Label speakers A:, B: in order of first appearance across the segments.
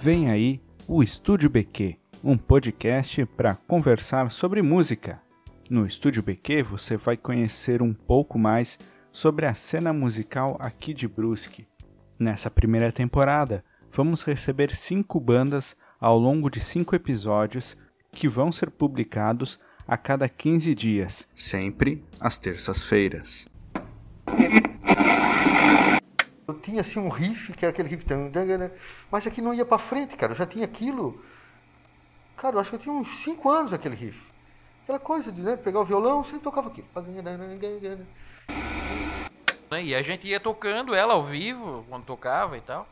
A: Vem aí o Estúdio BQ, um podcast para conversar sobre música. No Estúdio BQ você vai conhecer um pouco mais sobre a cena musical aqui de Brusque. Nessa primeira temporada, vamos receber cinco bandas ao longo de cinco episódios que vão ser publicados a cada 15 dias,
B: sempre às terças-feiras.
C: Eu tinha assim um riff, que era aquele riff, mas aqui não ia para frente, cara. Eu já tinha aquilo. Cara, eu acho que eu tinha uns 5 anos aquele riff. Aquela coisa de né, pegar o violão, sempre tocava aquilo.
D: E a gente ia tocando ela ao vivo, quando tocava e tal.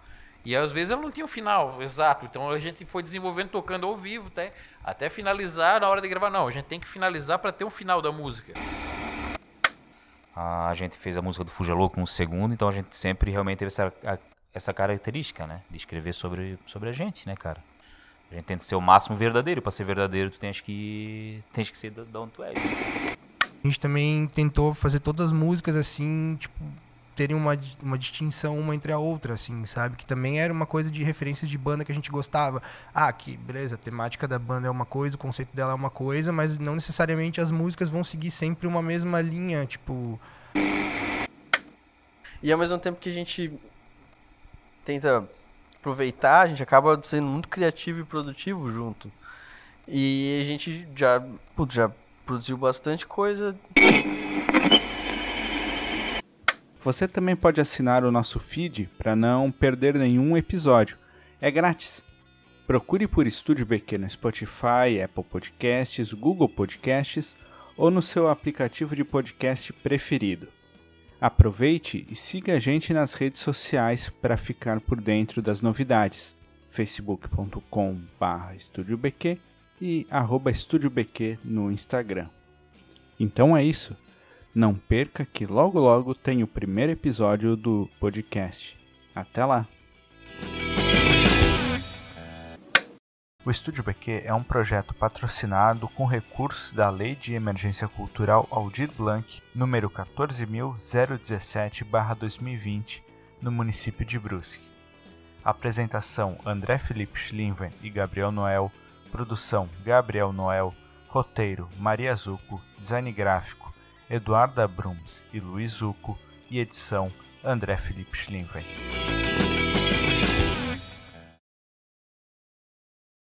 D: E às vezes ela não tinha o um final exato. Então a gente foi desenvolvendo tocando ao vivo até, até finalizar na hora de gravar. Não, a gente tem que finalizar para ter um final da música.
E: A gente fez a música do Fuja Louco no segundo, então a gente sempre realmente teve essa, a, essa característica, né? De escrever sobre, sobre a gente, né, cara? A gente tenta ser o máximo verdadeiro. Para ser verdadeiro, tu tens que, tens que ser da onde tu és. Né?
F: A gente também tentou fazer todas as músicas assim, tipo, terem uma, uma distinção uma entre a outra, assim, sabe? Que também era uma coisa de referências de banda que a gente gostava. Ah, que beleza, a temática da banda é uma coisa, o conceito dela é uma coisa, mas não necessariamente as músicas vão seguir sempre uma mesma linha, tipo.
G: E ao mesmo tempo que a gente tenta aproveitar, a gente acaba sendo muito criativo e produtivo junto. E a gente já, putz, já produziu bastante coisa.
A: Você também pode assinar o nosso feed para não perder nenhum episódio. É grátis. Procure por Estúdio BQ no Spotify, Apple Podcasts, Google Podcasts ou no seu aplicativo de podcast preferido. Aproveite e siga a gente nas redes sociais para ficar por dentro das novidades. facebook.com.br estudiobq e estudiobq no Instagram. Então é isso. Não perca que logo logo tem o primeiro episódio do podcast. Até lá! O Estúdio BQ é um projeto patrocinado com recursos da Lei de Emergência Cultural Aldir Blanc, número 14.017-2020, no município de Brusque. Apresentação: André Felipe Schlinven e Gabriel Noel. Produção: Gabriel Noel. Roteiro: Maria Zuco. Design gráfico: Eduarda Brums e Luiz Zuco, e edição André Felipe Schlinven.